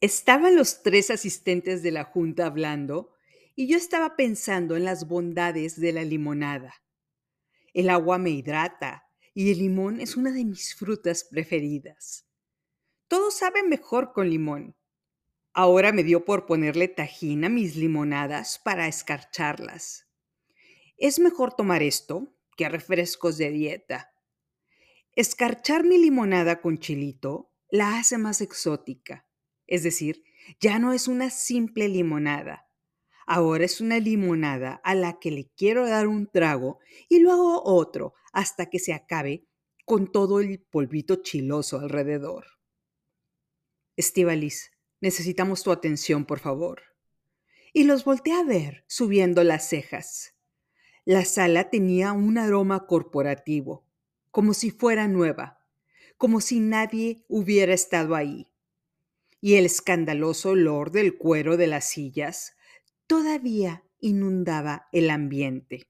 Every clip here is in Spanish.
Estaban los tres asistentes de la junta hablando y yo estaba pensando en las bondades de la limonada. El agua me hidrata y el limón es una de mis frutas preferidas. Todo sabe mejor con limón. Ahora me dio por ponerle tajín a mis limonadas para escarcharlas. Es mejor tomar esto que refrescos de dieta. Escarchar mi limonada con chilito la hace más exótica es decir, ya no es una simple limonada. Ahora es una limonada a la que le quiero dar un trago y luego otro hasta que se acabe con todo el polvito chiloso alrededor. Estivalis, necesitamos tu atención, por favor. Y los volteé a ver, subiendo las cejas. La sala tenía un aroma corporativo, como si fuera nueva, como si nadie hubiera estado ahí y el escandaloso olor del cuero de las sillas todavía inundaba el ambiente.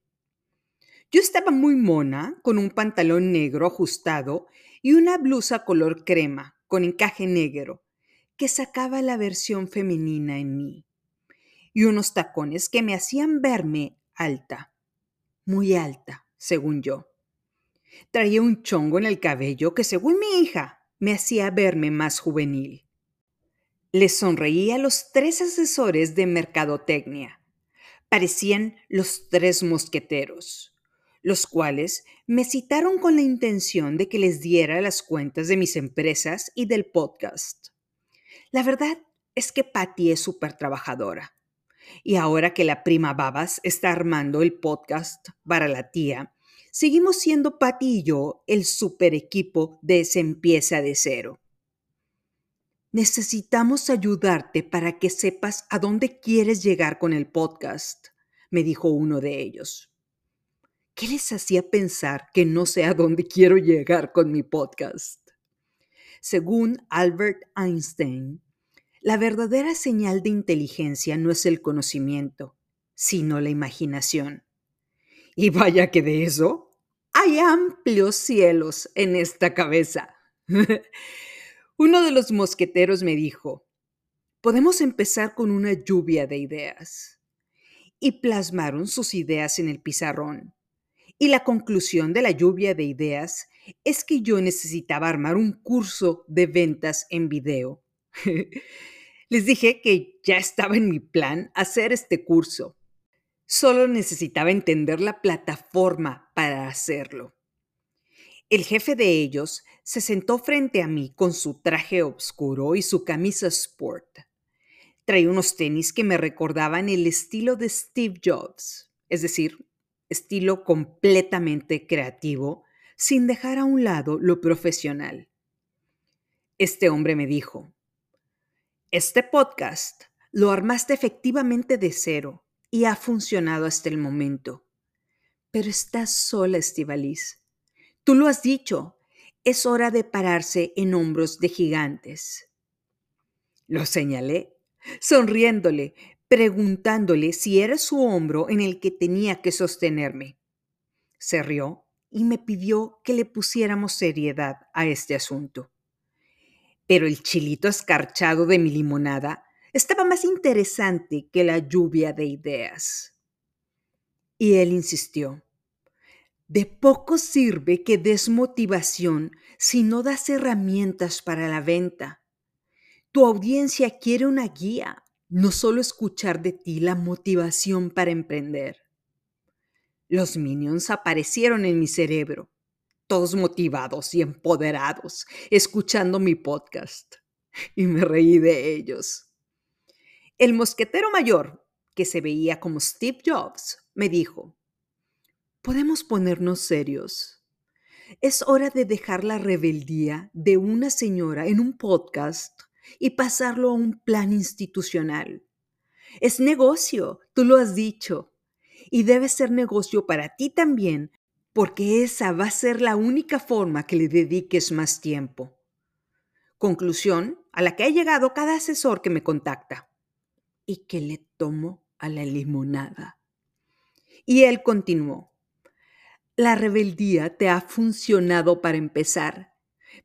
Yo estaba muy mona, con un pantalón negro ajustado y una blusa color crema, con encaje negro, que sacaba la versión femenina en mí, y unos tacones que me hacían verme alta, muy alta, según yo. Traía un chongo en el cabello que, según mi hija, me hacía verme más juvenil. Les sonreí a los tres asesores de mercadotecnia. Parecían los tres mosqueteros, los cuales me citaron con la intención de que les diera las cuentas de mis empresas y del podcast. La verdad es que Patty es súper trabajadora. Y ahora que la prima Babas está armando el podcast para la tía, seguimos siendo Patty y yo el super equipo de Se empieza de cero. Necesitamos ayudarte para que sepas a dónde quieres llegar con el podcast, me dijo uno de ellos. ¿Qué les hacía pensar que no sé a dónde quiero llegar con mi podcast? Según Albert Einstein, la verdadera señal de inteligencia no es el conocimiento, sino la imaginación. Y vaya que de eso hay amplios cielos en esta cabeza. Uno de los mosqueteros me dijo, podemos empezar con una lluvia de ideas. Y plasmaron sus ideas en el pizarrón. Y la conclusión de la lluvia de ideas es que yo necesitaba armar un curso de ventas en video. Les dije que ya estaba en mi plan hacer este curso. Solo necesitaba entender la plataforma para hacerlo. El jefe de ellos se sentó frente a mí con su traje oscuro y su camisa sport. Traía unos tenis que me recordaban el estilo de Steve Jobs, es decir, estilo completamente creativo, sin dejar a un lado lo profesional. Este hombre me dijo, este podcast lo armaste efectivamente de cero y ha funcionado hasta el momento. Pero estás sola, Estivalis. Tú lo has dicho, es hora de pararse en hombros de gigantes. Lo señalé, sonriéndole, preguntándole si era su hombro en el que tenía que sostenerme. Se rió y me pidió que le pusiéramos seriedad a este asunto. Pero el chilito escarchado de mi limonada estaba más interesante que la lluvia de ideas. Y él insistió. De poco sirve que des motivación si no das herramientas para la venta. Tu audiencia quiere una guía, no solo escuchar de ti la motivación para emprender. Los minions aparecieron en mi cerebro, todos motivados y empoderados, escuchando mi podcast, y me reí de ellos. El mosquetero mayor, que se veía como Steve Jobs, me dijo, podemos ponernos serios. Es hora de dejar la rebeldía de una señora en un podcast y pasarlo a un plan institucional. Es negocio, tú lo has dicho, y debe ser negocio para ti también, porque esa va a ser la única forma que le dediques más tiempo. Conclusión a la que ha llegado cada asesor que me contacta y que le tomo a la limonada. Y él continuó. La rebeldía te ha funcionado para empezar,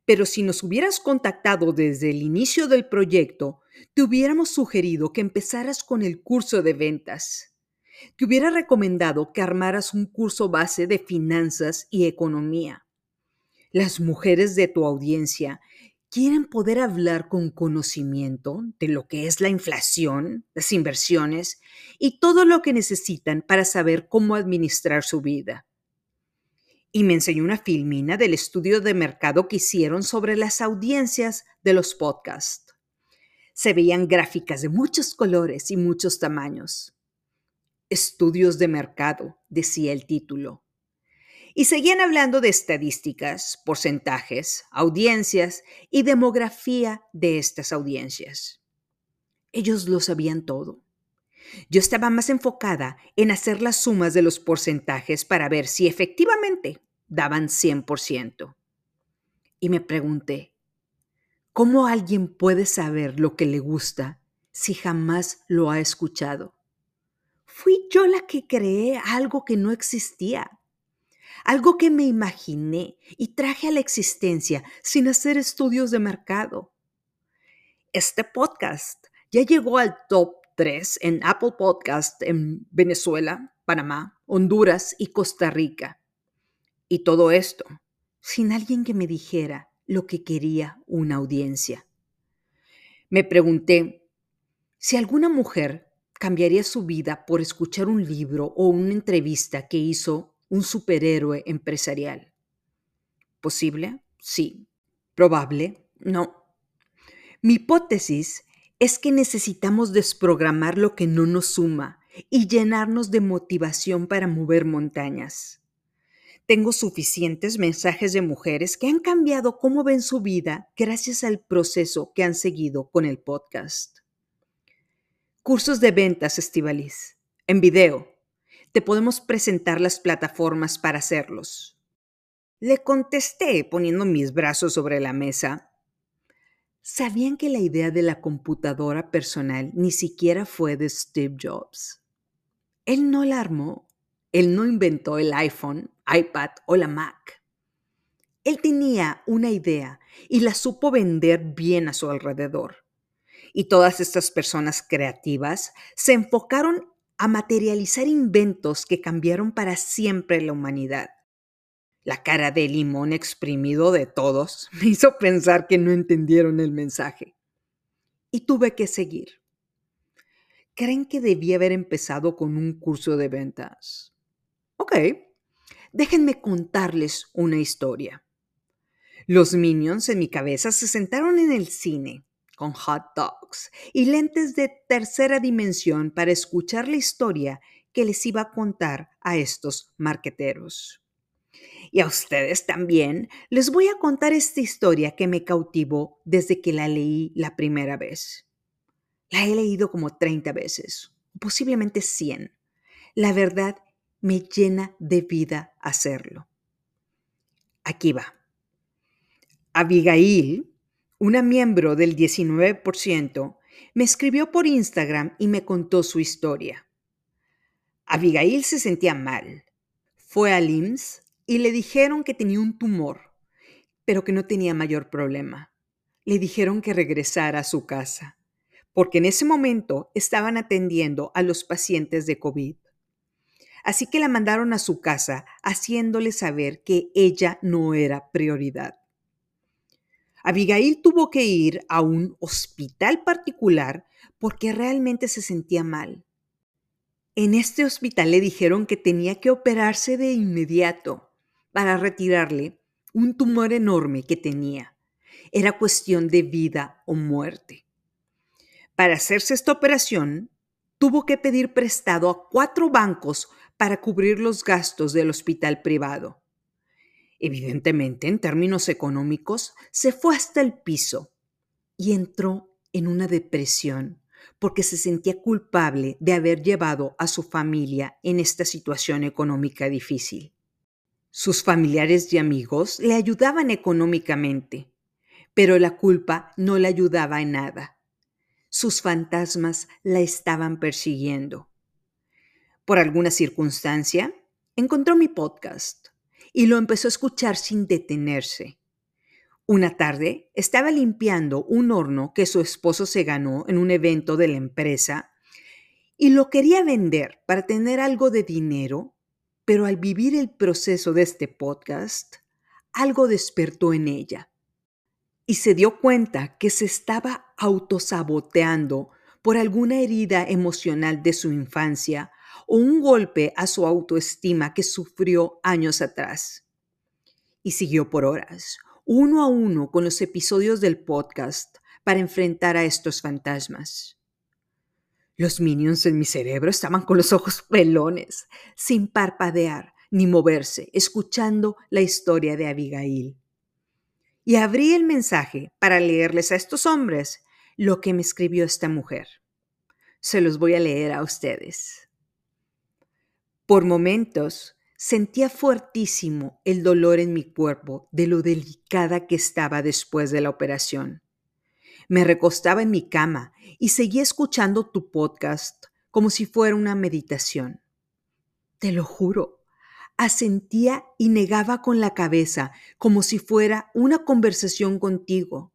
pero si nos hubieras contactado desde el inicio del proyecto, te hubiéramos sugerido que empezaras con el curso de ventas. Te hubiera recomendado que armaras un curso base de finanzas y economía. Las mujeres de tu audiencia quieren poder hablar con conocimiento de lo que es la inflación, las inversiones y todo lo que necesitan para saber cómo administrar su vida. Y me enseñó una filmina del estudio de mercado que hicieron sobre las audiencias de los podcasts. Se veían gráficas de muchos colores y muchos tamaños. Estudios de mercado, decía el título. Y seguían hablando de estadísticas, porcentajes, audiencias y demografía de estas audiencias. Ellos lo sabían todo. Yo estaba más enfocada en hacer las sumas de los porcentajes para ver si efectivamente daban 100%. Y me pregunté, ¿cómo alguien puede saber lo que le gusta si jamás lo ha escuchado? Fui yo la que creé algo que no existía algo que me imaginé y traje a la existencia sin hacer estudios de mercado. Este podcast ya llegó al top 3 en Apple Podcast en Venezuela, Panamá, Honduras y Costa Rica. Y todo esto sin alguien que me dijera lo que quería una audiencia. Me pregunté si alguna mujer cambiaría su vida por escuchar un libro o una entrevista que hizo un superhéroe empresarial. ¿Posible? Sí. ¿Probable? No. Mi hipótesis es que necesitamos desprogramar lo que no nos suma y llenarnos de motivación para mover montañas. Tengo suficientes mensajes de mujeres que han cambiado cómo ven su vida gracias al proceso que han seguido con el podcast. Cursos de ventas, Estivalis, en video, te podemos presentar las plataformas para hacerlos. Le contesté poniendo mis brazos sobre la mesa. ¿Sabían que la idea de la computadora personal ni siquiera fue de Steve Jobs? Él no la armó. Él no inventó el iPhone, iPad o la Mac. Él tenía una idea y la supo vender bien a su alrededor. Y todas estas personas creativas se enfocaron a materializar inventos que cambiaron para siempre la humanidad. La cara de limón exprimido de todos me hizo pensar que no entendieron el mensaje. Y tuve que seguir. ¿Creen que debía haber empezado con un curso de ventas? Ok, déjenme contarles una historia. Los minions en mi cabeza se sentaron en el cine con hot dogs y lentes de tercera dimensión para escuchar la historia que les iba a contar a estos marqueteros. Y a ustedes también les voy a contar esta historia que me cautivó desde que la leí la primera vez. La he leído como 30 veces, posiblemente 100. La verdad me llena de vida hacerlo. Aquí va. Abigail una miembro del 19% me escribió por Instagram y me contó su historia. Abigail se sentía mal. Fue al IMSS y le dijeron que tenía un tumor, pero que no tenía mayor problema. Le dijeron que regresara a su casa, porque en ese momento estaban atendiendo a los pacientes de COVID. Así que la mandaron a su casa haciéndole saber que ella no era prioridad. Abigail tuvo que ir a un hospital particular porque realmente se sentía mal. En este hospital le dijeron que tenía que operarse de inmediato para retirarle un tumor enorme que tenía. Era cuestión de vida o muerte. Para hacerse esta operación, tuvo que pedir prestado a cuatro bancos para cubrir los gastos del hospital privado. Evidentemente, en términos económicos, se fue hasta el piso y entró en una depresión porque se sentía culpable de haber llevado a su familia en esta situación económica difícil. Sus familiares y amigos le ayudaban económicamente, pero la culpa no le ayudaba en nada. Sus fantasmas la estaban persiguiendo. Por alguna circunstancia, encontró mi podcast y lo empezó a escuchar sin detenerse. Una tarde estaba limpiando un horno que su esposo se ganó en un evento de la empresa y lo quería vender para tener algo de dinero, pero al vivir el proceso de este podcast, algo despertó en ella y se dio cuenta que se estaba autosaboteando por alguna herida emocional de su infancia o un golpe a su autoestima que sufrió años atrás. Y siguió por horas, uno a uno con los episodios del podcast para enfrentar a estos fantasmas. Los minions en mi cerebro estaban con los ojos pelones, sin parpadear ni moverse, escuchando la historia de Abigail. Y abrí el mensaje para leerles a estos hombres lo que me escribió esta mujer. Se los voy a leer a ustedes. Por momentos sentía fuertísimo el dolor en mi cuerpo de lo delicada que estaba después de la operación. Me recostaba en mi cama y seguía escuchando tu podcast como si fuera una meditación. Te lo juro, asentía y negaba con la cabeza como si fuera una conversación contigo.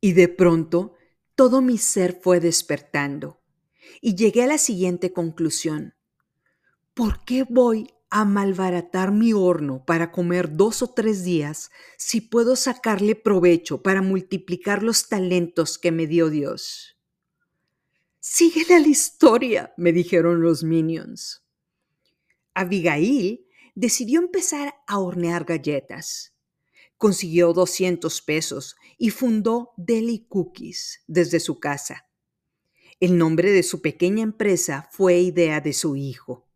Y de pronto todo mi ser fue despertando y llegué a la siguiente conclusión. ¿Por qué voy a malbaratar mi horno para comer dos o tres días si puedo sacarle provecho para multiplicar los talentos que me dio Dios? Síguele la historia, me dijeron los minions. Abigail decidió empezar a hornear galletas. Consiguió 200 pesos y fundó Deli Cookies desde su casa. El nombre de su pequeña empresa fue idea de su hijo.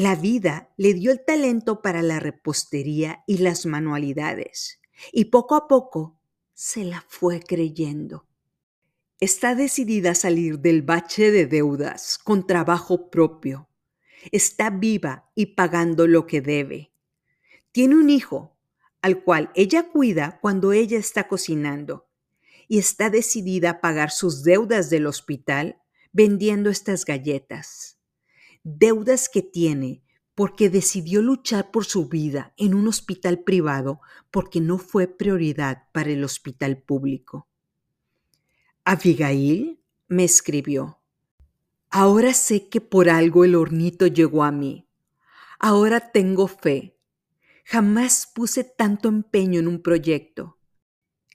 La vida le dio el talento para la repostería y las manualidades, y poco a poco se la fue creyendo. Está decidida a salir del bache de deudas con trabajo propio. Está viva y pagando lo que debe. Tiene un hijo, al cual ella cuida cuando ella está cocinando, y está decidida a pagar sus deudas del hospital vendiendo estas galletas. Deudas que tiene porque decidió luchar por su vida en un hospital privado porque no fue prioridad para el hospital público. Abigail me escribió, ahora sé que por algo el hornito llegó a mí. Ahora tengo fe. Jamás puse tanto empeño en un proyecto.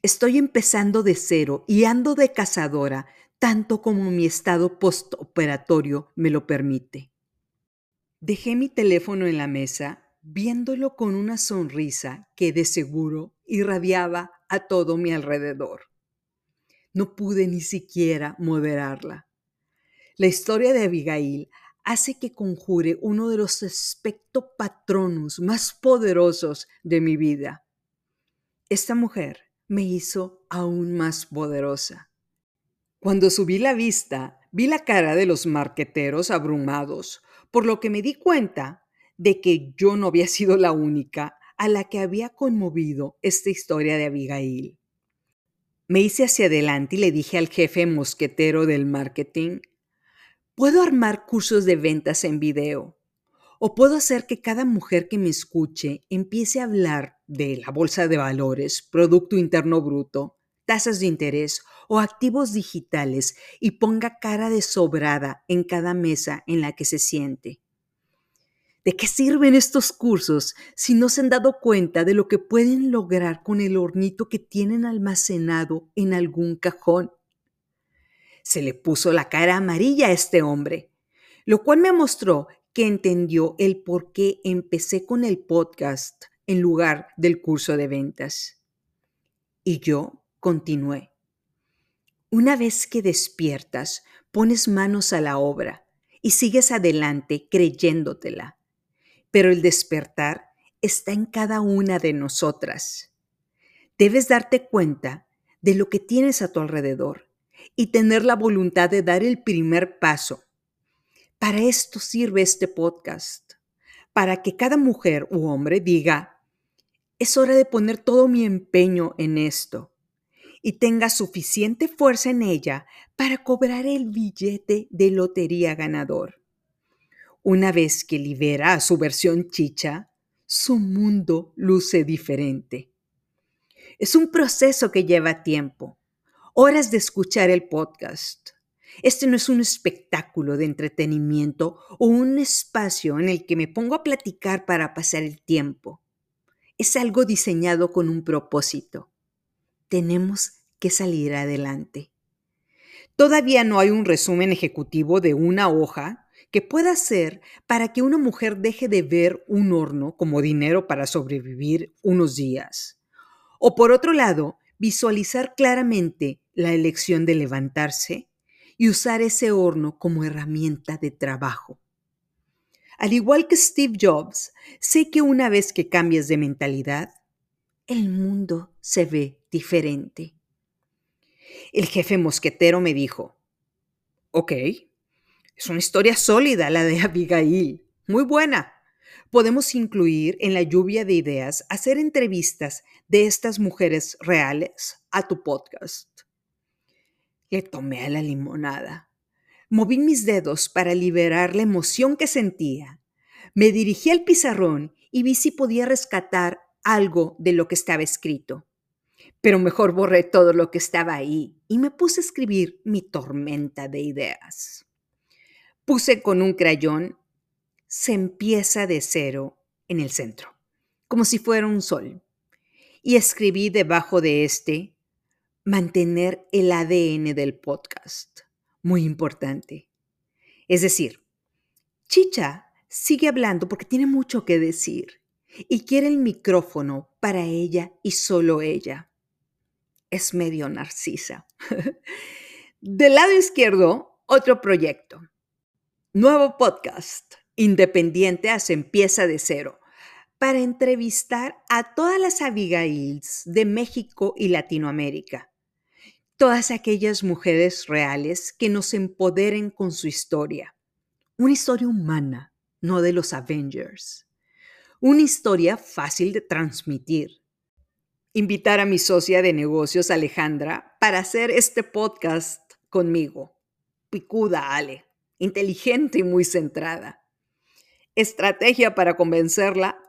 Estoy empezando de cero y ando de cazadora tanto como mi estado postoperatorio me lo permite. Dejé mi teléfono en la mesa viéndolo con una sonrisa que de seguro irradiaba a todo mi alrededor. No pude ni siquiera moderarla. La historia de Abigail hace que conjure uno de los aspectos patronos más poderosos de mi vida. Esta mujer me hizo aún más poderosa. Cuando subí la vista, vi la cara de los marqueteros abrumados, por lo que me di cuenta de que yo no había sido la única a la que había conmovido esta historia de Abigail. Me hice hacia adelante y le dije al jefe mosquetero del marketing, puedo armar cursos de ventas en video o puedo hacer que cada mujer que me escuche empiece a hablar de la bolsa de valores, Producto Interno Bruto, tasas de interés o activos digitales y ponga cara de sobrada en cada mesa en la que se siente. ¿De qué sirven estos cursos si no se han dado cuenta de lo que pueden lograr con el hornito que tienen almacenado en algún cajón? Se le puso la cara amarilla a este hombre, lo cual me mostró que entendió el por qué empecé con el podcast en lugar del curso de ventas. Y yo continué. Una vez que despiertas, pones manos a la obra y sigues adelante creyéndotela pero el despertar está en cada una de nosotras. Debes darte cuenta de lo que tienes a tu alrededor y tener la voluntad de dar el primer paso. Para esto sirve este podcast, para que cada mujer u hombre diga, es hora de poner todo mi empeño en esto y tenga suficiente fuerza en ella para cobrar el billete de lotería ganador. Una vez que libera a su versión chicha, su mundo luce diferente. Es un proceso que lleva tiempo, horas de escuchar el podcast. Este no es un espectáculo de entretenimiento o un espacio en el que me pongo a platicar para pasar el tiempo. Es algo diseñado con un propósito. Tenemos que salir adelante. Todavía no hay un resumen ejecutivo de una hoja que pueda ser para que una mujer deje de ver un horno como dinero para sobrevivir unos días. O por otro lado, visualizar claramente la elección de levantarse y usar ese horno como herramienta de trabajo. Al igual que Steve Jobs, sé que una vez que cambias de mentalidad, el mundo se ve diferente. El jefe mosquetero me dijo, ok, es una historia sólida la de Abigail, muy buena. Podemos incluir en la lluvia de ideas hacer entrevistas de estas mujeres reales a tu podcast. Le tomé a la limonada. Moví mis dedos para liberar la emoción que sentía. Me dirigí al pizarrón y vi si podía rescatar algo de lo que estaba escrito pero mejor borré todo lo que estaba ahí y me puse a escribir mi tormenta de ideas. Puse con un crayón, se empieza de cero en el centro, como si fuera un sol, y escribí debajo de este, mantener el ADN del podcast, muy importante. Es decir, Chicha sigue hablando porque tiene mucho que decir y quiere el micrófono para ella y solo ella es medio narcisa. Del lado izquierdo, otro proyecto. Nuevo podcast, Independiente hace empieza de cero, para entrevistar a todas las Abigails de México y Latinoamérica. Todas aquellas mujeres reales que nos empoderen con su historia. Una historia humana, no de los Avengers. Una historia fácil de transmitir invitar a mi socia de negocios, Alejandra, para hacer este podcast conmigo. Picuda, Ale, inteligente y muy centrada. Estrategia para convencerla,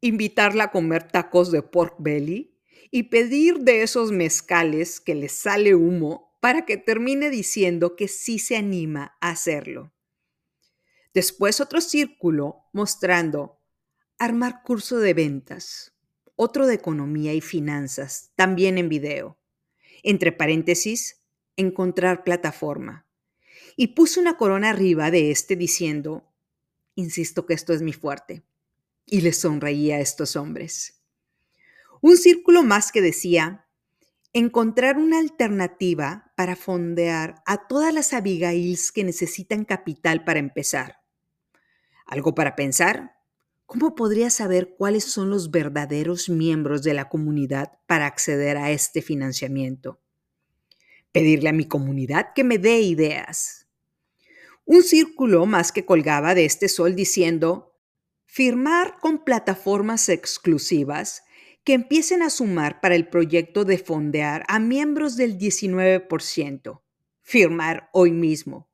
invitarla a comer tacos de pork belly y pedir de esos mezcales que le sale humo para que termine diciendo que sí se anima a hacerlo. Después otro círculo mostrando armar curso de ventas, otro de economía y finanzas, también en video. Entre paréntesis, encontrar plataforma. Y puse una corona arriba de este diciendo, insisto que esto es mi fuerte. Y le sonreía a estos hombres. Un círculo más que decía, encontrar una alternativa para fondear a todas las Abigails que necesitan capital para empezar. ¿Algo para pensar? ¿Cómo podría saber cuáles son los verdaderos miembros de la comunidad para acceder a este financiamiento? Pedirle a mi comunidad que me dé ideas. Un círculo más que colgaba de este sol diciendo, firmar con plataformas exclusivas que empiecen a sumar para el proyecto de fondear a miembros del 19%. Firmar hoy mismo.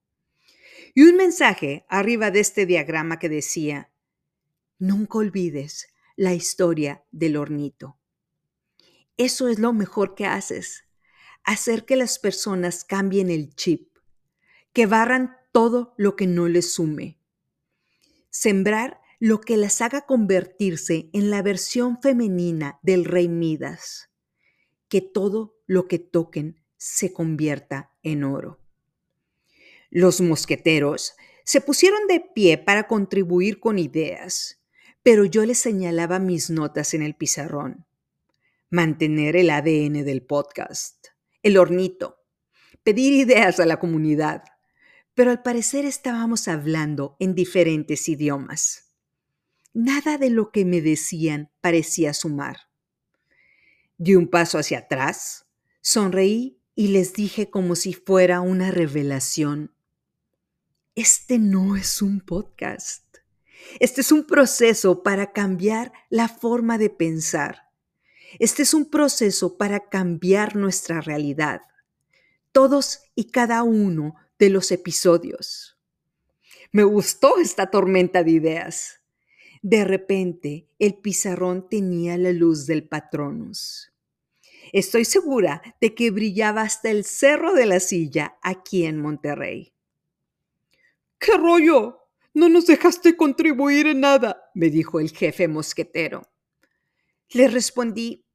Y un mensaje arriba de este diagrama que decía, Nunca olvides la historia del hornito. Eso es lo mejor que haces, hacer que las personas cambien el chip, que barran todo lo que no les sume, sembrar lo que las haga convertirse en la versión femenina del rey Midas, que todo lo que toquen se convierta en oro. Los mosqueteros se pusieron de pie para contribuir con ideas pero yo le señalaba mis notas en el pizarrón. Mantener el ADN del podcast, el hornito, pedir ideas a la comunidad, pero al parecer estábamos hablando en diferentes idiomas. Nada de lo que me decían parecía sumar. Di un paso hacia atrás, sonreí y les dije como si fuera una revelación. Este no es un podcast. Este es un proceso para cambiar la forma de pensar. Este es un proceso para cambiar nuestra realidad. Todos y cada uno de los episodios. Me gustó esta tormenta de ideas. De repente, el pizarrón tenía la luz del Patronus. Estoy segura de que brillaba hasta el cerro de la silla aquí en Monterrey. ¿Qué rollo? No nos dejaste contribuir en nada, me dijo el jefe mosquetero. Le respondí,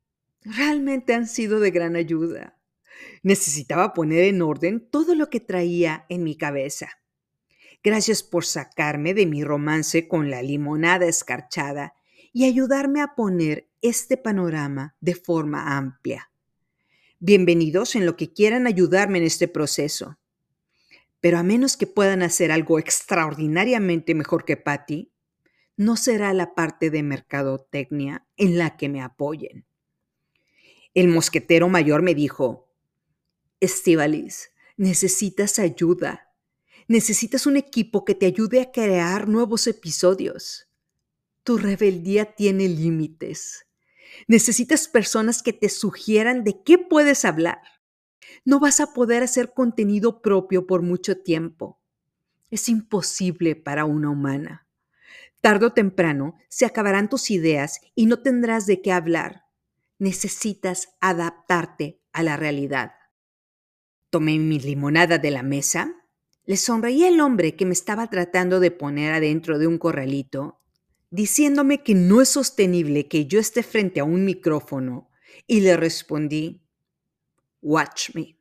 realmente han sido de gran ayuda. Necesitaba poner en orden todo lo que traía en mi cabeza. Gracias por sacarme de mi romance con la limonada escarchada y ayudarme a poner este panorama de forma amplia. Bienvenidos en lo que quieran ayudarme en este proceso. Pero a menos que puedan hacer algo extraordinariamente mejor que Patty, no será la parte de mercadotecnia en la que me apoyen. El mosquetero mayor me dijo, Estivalis, necesitas ayuda. Necesitas un equipo que te ayude a crear nuevos episodios. Tu rebeldía tiene límites. Necesitas personas que te sugieran de qué puedes hablar. No vas a poder hacer contenido propio por mucho tiempo. Es imposible para una humana. Tardo o temprano se acabarán tus ideas y no tendrás de qué hablar. Necesitas adaptarte a la realidad. Tomé mi limonada de la mesa, le sonreí al hombre que me estaba tratando de poner adentro de un corralito, diciéndome que no es sostenible que yo esté frente a un micrófono, y le respondí, Watch me.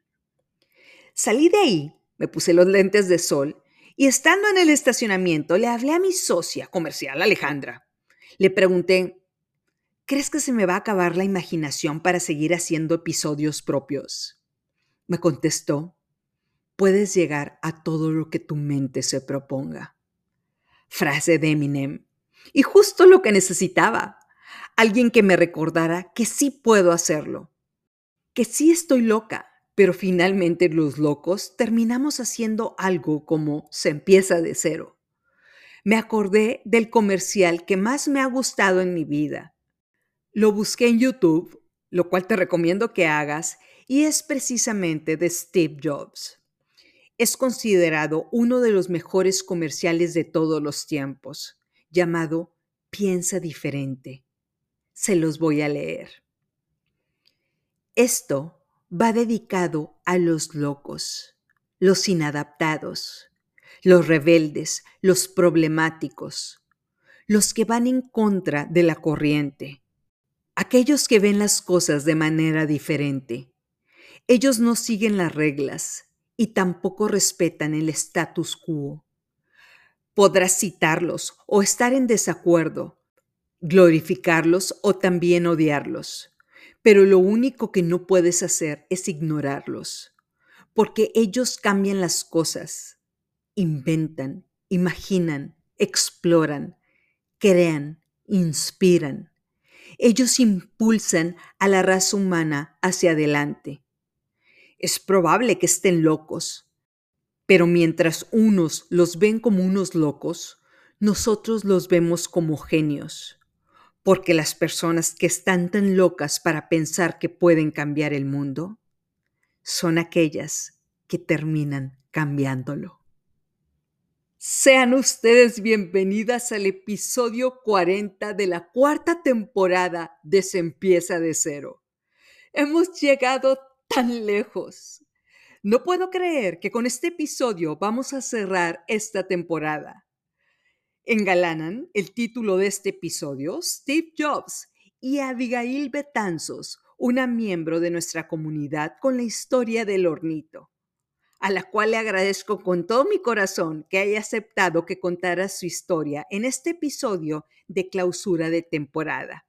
Salí de ahí, me puse los lentes de sol y estando en el estacionamiento le hablé a mi socia comercial Alejandra. Le pregunté, ¿crees que se me va a acabar la imaginación para seguir haciendo episodios propios? Me contestó, puedes llegar a todo lo que tu mente se proponga. Frase de Eminem. Y justo lo que necesitaba. Alguien que me recordara que sí puedo hacerlo. Que sí estoy loca, pero finalmente los locos terminamos haciendo algo como se empieza de cero. Me acordé del comercial que más me ha gustado en mi vida. Lo busqué en YouTube, lo cual te recomiendo que hagas, y es precisamente de Steve Jobs. Es considerado uno de los mejores comerciales de todos los tiempos, llamado Piensa diferente. Se los voy a leer. Esto va dedicado a los locos, los inadaptados, los rebeldes, los problemáticos, los que van en contra de la corriente, aquellos que ven las cosas de manera diferente, ellos no siguen las reglas y tampoco respetan el status quo. Podrás citarlos o estar en desacuerdo, glorificarlos o también odiarlos, pero lo único que no puedes hacer es ignorarlos, porque ellos cambian las cosas, inventan, imaginan, exploran, crean, inspiran. Ellos impulsan a la raza humana hacia adelante es probable que estén locos. Pero mientras unos los ven como unos locos, nosotros los vemos como genios. Porque las personas que están tan locas para pensar que pueden cambiar el mundo son aquellas que terminan cambiándolo. Sean ustedes bienvenidas al episodio 40 de la cuarta temporada de Se empieza de cero. Hemos llegado tan lejos. No puedo creer que con este episodio vamos a cerrar esta temporada. Engalanan el título de este episodio Steve Jobs y Abigail Betanzos, una miembro de nuestra comunidad con la historia del hornito, a la cual le agradezco con todo mi corazón que haya aceptado que contara su historia en este episodio de clausura de temporada.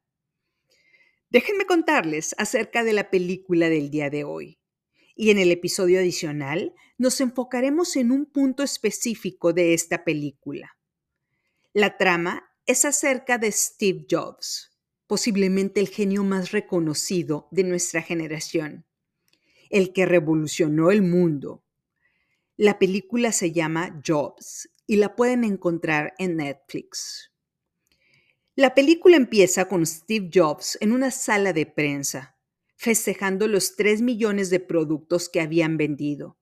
Déjenme contarles acerca de la película del día de hoy. Y en el episodio adicional nos enfocaremos en un punto específico de esta película. La trama es acerca de Steve Jobs, posiblemente el genio más reconocido de nuestra generación, el que revolucionó el mundo. La película se llama Jobs y la pueden encontrar en Netflix. La película empieza con Steve Jobs en una sala de prensa, festejando los 3 millones de productos que habían vendido.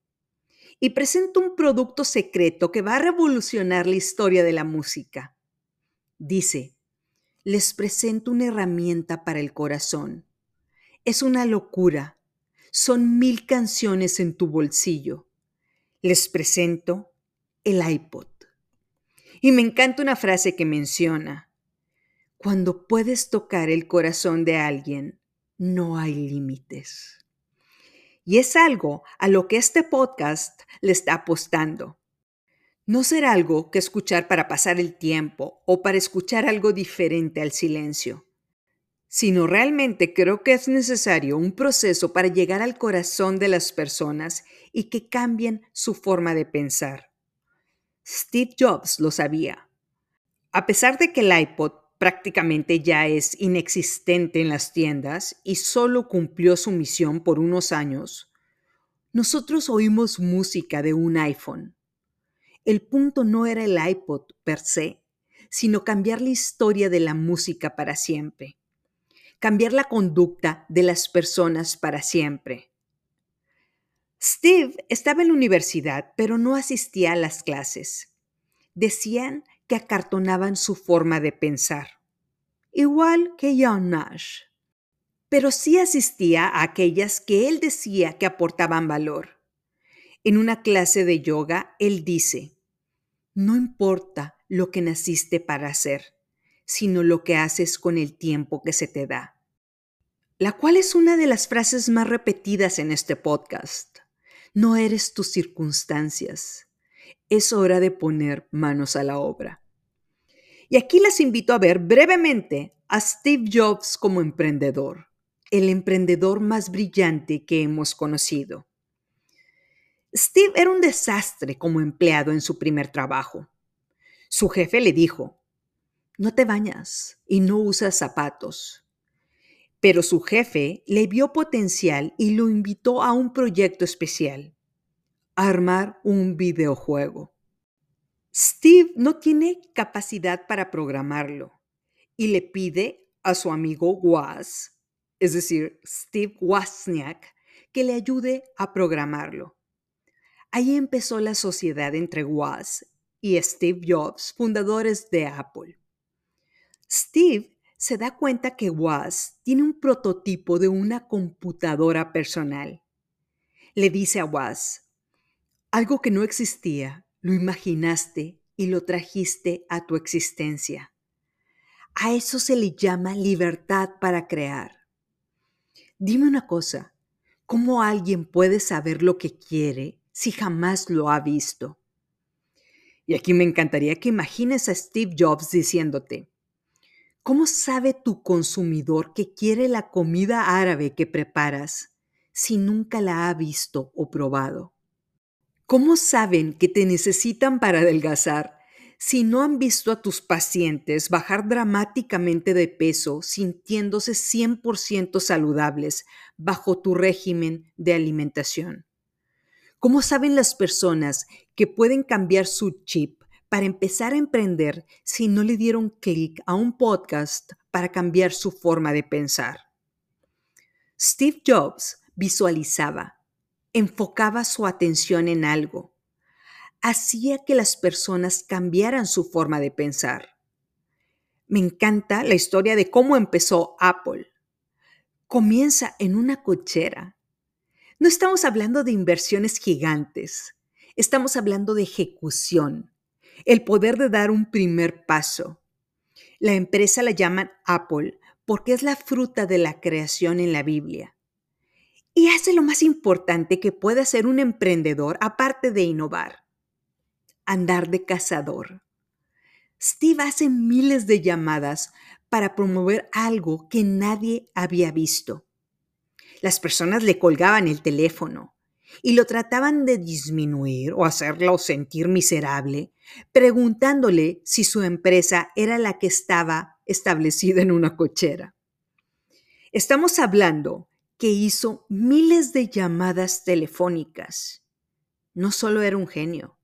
Y presenta un producto secreto que va a revolucionar la historia de la música. Dice, les presento una herramienta para el corazón. es una locura. Son mil canciones en tu bolsillo. Les presento el iPod. Y me encanta una frase que menciona, cuando puedes tocar el corazón de alguien, no hay límites. Y es algo a lo que este podcast le está apostando. No ser algo que escuchar para pasar el tiempo o para escuchar algo diferente al silencio, sino realmente creo que es necesario un proceso para llegar al corazón de las personas y que cambien su forma de pensar. Steve Jobs lo sabía. A pesar de que el iPod prácticamente ya es inexistente en las tiendas y solo cumplió su misión por unos años, nosotros oímos música de un iPhone. El punto no era el iPod per se, sino cambiar la historia de la música para siempre, cambiar la conducta de las personas para siempre. Steve estaba en la universidad, pero no asistía a las clases. Decían que acartonaban su forma de pensar, igual que John Nash. Pero sí asistía a aquellas que él decía que aportaban valor. En una clase de yoga, él dice, no importa lo que naciste para hacer, sino lo que haces con el tiempo que se te da. La cual es una de las frases más repetidas en este podcast. No eres tus circunstancias. Es hora de poner manos a la obra. Y aquí les invito a ver brevemente a Steve Jobs como emprendedor, el emprendedor más brillante que hemos conocido. Steve era un desastre como empleado en su primer trabajo. Su jefe le dijo, no te bañas y no usas zapatos. Pero su jefe le vio potencial y lo invitó a un proyecto especial, armar un videojuego. Steve no tiene capacidad para programarlo y le pide a su amigo Woz, es decir, Steve Wozniak, que le ayude a programarlo. Ahí empezó la sociedad entre Woz y Steve Jobs, fundadores de Apple. Steve se da cuenta que Woz tiene un prototipo de una computadora personal. Le dice a Woz, algo que no existía, lo imaginaste y lo trajiste a tu existencia. A eso se le llama libertad para crear. Dime una cosa, ¿cómo alguien puede saber lo que quiere si jamás lo ha visto? Y aquí me encantaría que imagines a Steve Jobs diciéndote, ¿Cómo sabe tu consumidor que quiere la comida árabe que preparas si nunca la ha visto o probado? ¿Cómo saben que te necesitan para adelgazar si no han visto a tus pacientes bajar dramáticamente de peso sintiéndose 100% saludables bajo tu régimen de alimentación? ¿Cómo saben las personas que pueden cambiar su chip para empezar a emprender si no le dieron clic a un podcast para cambiar su forma de pensar. Steve Jobs visualizaba, enfocaba su atención en algo, hacía que las personas cambiaran su forma de pensar. Me encanta la historia de cómo empezó Apple. Comienza en una cochera. No estamos hablando de inversiones gigantes, estamos hablando de ejecución, el poder de dar un primer paso. La empresa la llaman Apple porque es la fruta de la creación en la Biblia. Y hace lo más importante que puede hacer un emprendedor aparte de innovar. Andar de cazador. Steve hace miles de llamadas para promover algo que nadie había visto. Las personas le colgaban el teléfono, y lo trataban de disminuir o hacerlo sentir miserable, preguntándole si su empresa era la que estaba establecida en una cochera. Estamos hablando que hizo miles de llamadas telefónicas. No solo era un genio,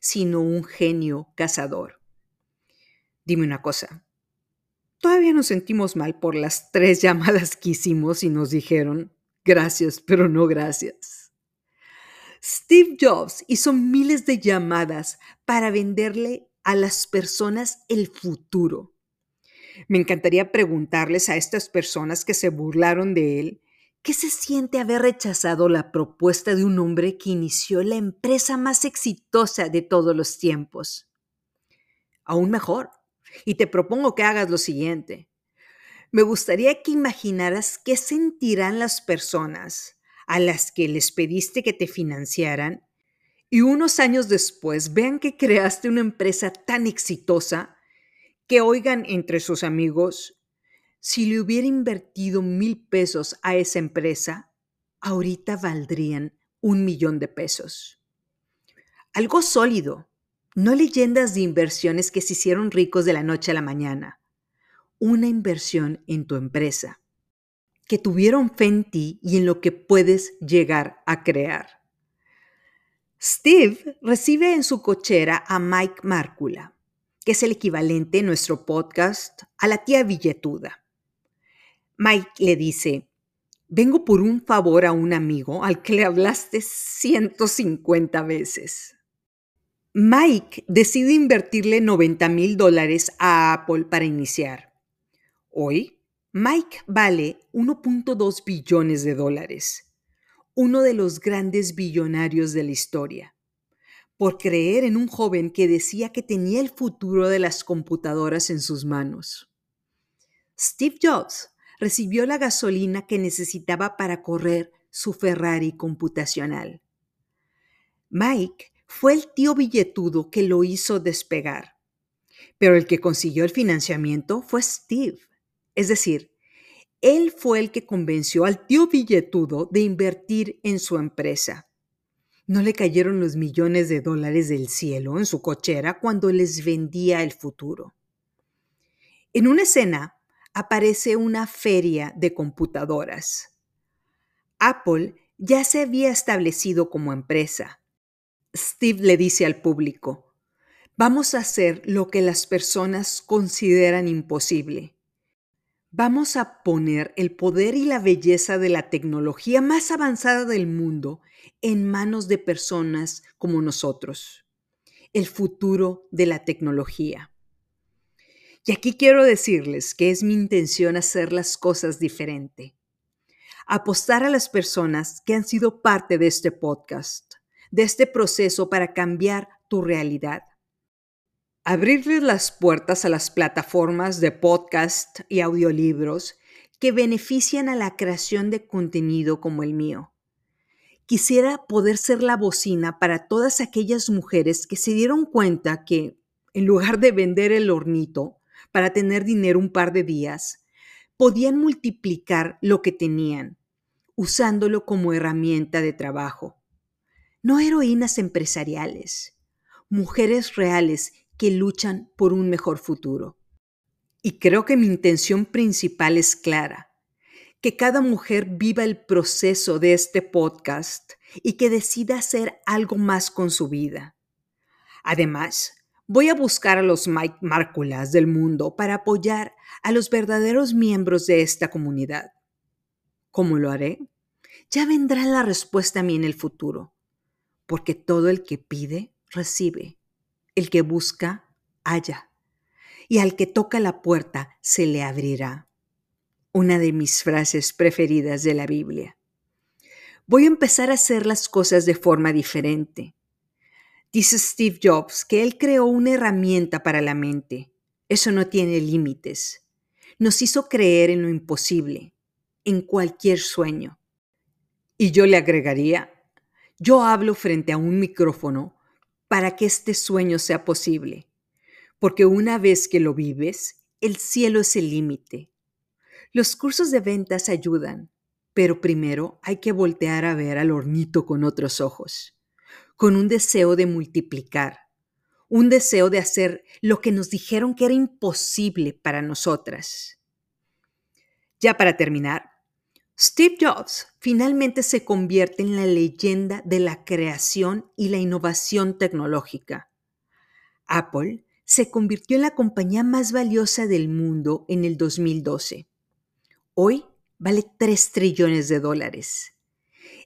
sino un genio cazador. Dime una cosa, todavía nos sentimos mal por las tres llamadas que hicimos y nos dijeron gracias, pero no gracias. Steve Jobs hizo miles de llamadas para venderle a las personas el futuro. Me encantaría preguntarles a estas personas que se burlaron de él ¿Qué se siente haber rechazado la propuesta de un hombre que inició la empresa más exitosa de todos los tiempos? Aún mejor, y te propongo que hagas lo siguiente. Me gustaría que imaginaras qué sentirán las personas a las que les pediste que te financiaran y unos años después vean que creaste una empresa tan exitosa que oigan entre sus amigos, si le hubiera invertido mil pesos a esa empresa, ahorita valdrían un millón de pesos. Algo sólido, no leyendas de inversiones que se hicieron ricos de la noche a la mañana. Una inversión en tu empresa, que tuvieron fe en ti y en lo que puedes llegar a crear. Steve recibe en su cochera a Mike Márcula, que es el equivalente en nuestro podcast a la tía billetuda. Mike le dice, vengo por un favor a un amigo al que le hablaste 150 veces. Mike decide invertirle 90 mil dólares a Apple para iniciar. Hoy, Mike vale 1.2 billones de dólares, uno de los grandes billonarios de la historia, por creer en un joven que decía que tenía el futuro de las computadoras en sus manos. Steve Jobs recibió la gasolina que necesitaba para correr su Ferrari computacional. Mike fue el tío billetudo que lo hizo despegar, pero el que consiguió el financiamiento fue Steve. Es decir, él fue el que convenció al tío billetudo de invertir en su empresa. No le cayeron los millones de dólares del cielo en su cochera cuando les vendía el futuro. En una escena, aparece una feria de computadoras. Apple ya se había establecido como empresa. Steve le dice al público, vamos a hacer lo que las personas consideran imposible. Vamos a poner el poder y la belleza de la tecnología más avanzada del mundo en manos de personas como nosotros. El futuro de la tecnología. Y aquí quiero decirles que es mi intención hacer las cosas diferente. Apostar a las personas que han sido parte de este podcast, de este proceso para cambiar tu realidad. Abrirles las puertas a las plataformas de podcast y audiolibros que benefician a la creación de contenido como el mío. Quisiera poder ser la bocina para todas aquellas mujeres que se dieron cuenta que, en lugar de vender el hornito, para tener dinero un par de días, podían multiplicar lo que tenían, usándolo como herramienta de trabajo. No heroínas empresariales, mujeres reales que luchan por un mejor futuro. Y creo que mi intención principal es clara, que cada mujer viva el proceso de este podcast y que decida hacer algo más con su vida. Además, Voy a buscar a los Mike Márculas del mundo para apoyar a los verdaderos miembros de esta comunidad. ¿Cómo lo haré? Ya vendrá la respuesta a mí en el futuro, porque todo el que pide, recibe. El que busca, halla. Y al que toca la puerta, se le abrirá. Una de mis frases preferidas de la Biblia. Voy a empezar a hacer las cosas de forma diferente Dice Steve Jobs que él creó una herramienta para la mente. Eso no tiene límites. Nos hizo creer en lo imposible, en cualquier sueño. Y yo le agregaría, yo hablo frente a un micrófono para que este sueño sea posible, porque una vez que lo vives, el cielo es el límite. Los cursos de ventas ayudan, pero primero hay que voltear a ver al hornito con otros ojos con un deseo de multiplicar, un deseo de hacer lo que nos dijeron que era imposible para nosotras. Ya para terminar, Steve Jobs finalmente se convierte en la leyenda de la creación y la innovación tecnológica. Apple se convirtió en la compañía más valiosa del mundo en el 2012. Hoy vale 3 trillones de dólares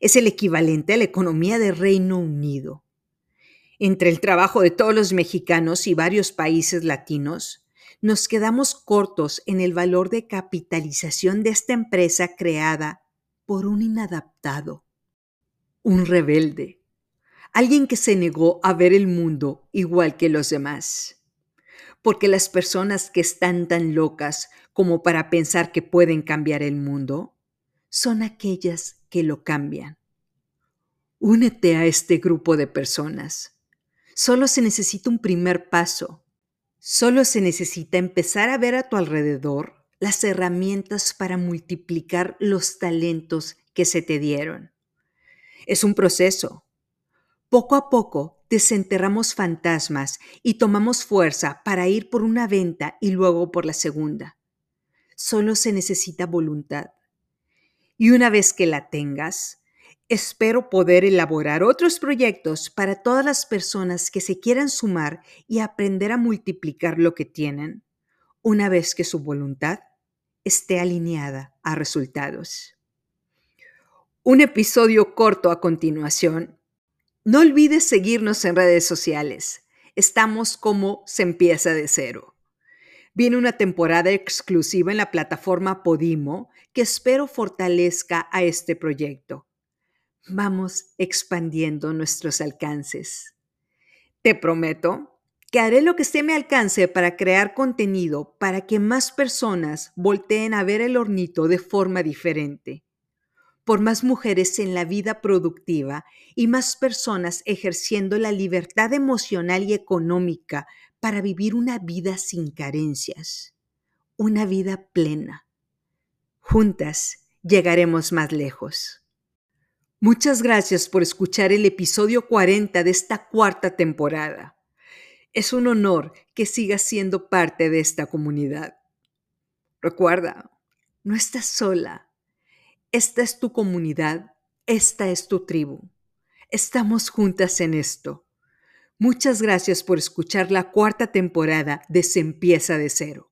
es el equivalente a la economía de Reino Unido. Entre el trabajo de todos los mexicanos y varios países latinos, nos quedamos cortos en el valor de capitalización de esta empresa creada por un inadaptado, un rebelde, alguien que se negó a ver el mundo igual que los demás. Porque las personas que están tan locas como para pensar que pueden cambiar el mundo son aquellas que lo cambian. Únete a este grupo de personas. Solo se necesita un primer paso. Solo se necesita empezar a ver a tu alrededor las herramientas para multiplicar los talentos que se te dieron. Es un proceso. Poco a poco desenterramos fantasmas y tomamos fuerza para ir por una venta y luego por la segunda. Solo se necesita voluntad. Y una vez que la tengas, espero poder elaborar otros proyectos para todas las personas que se quieran sumar y aprender a multiplicar lo que tienen, una vez que su voluntad esté alineada a resultados. Un episodio corto a continuación. No olvides seguirnos en redes sociales. Estamos como se empieza de cero. Viene una temporada exclusiva en la plataforma Podimo que espero fortalezca a este proyecto. Vamos expandiendo nuestros alcances. Te prometo que haré lo que esté me alcance para crear contenido para que más personas volteen a ver el hornito de forma diferente. Por más mujeres en la vida productiva y más personas ejerciendo la libertad emocional y económica para vivir una vida sin carencias, una vida plena. Juntas llegaremos más lejos. Muchas gracias por escuchar el episodio 40 de esta cuarta temporada. Es un honor que sigas siendo parte de esta comunidad. Recuerda, no estás sola. Esta es tu comunidad, esta es tu tribu. Estamos juntas en esto. Muchas gracias por escuchar la cuarta temporada de Se empieza de cero.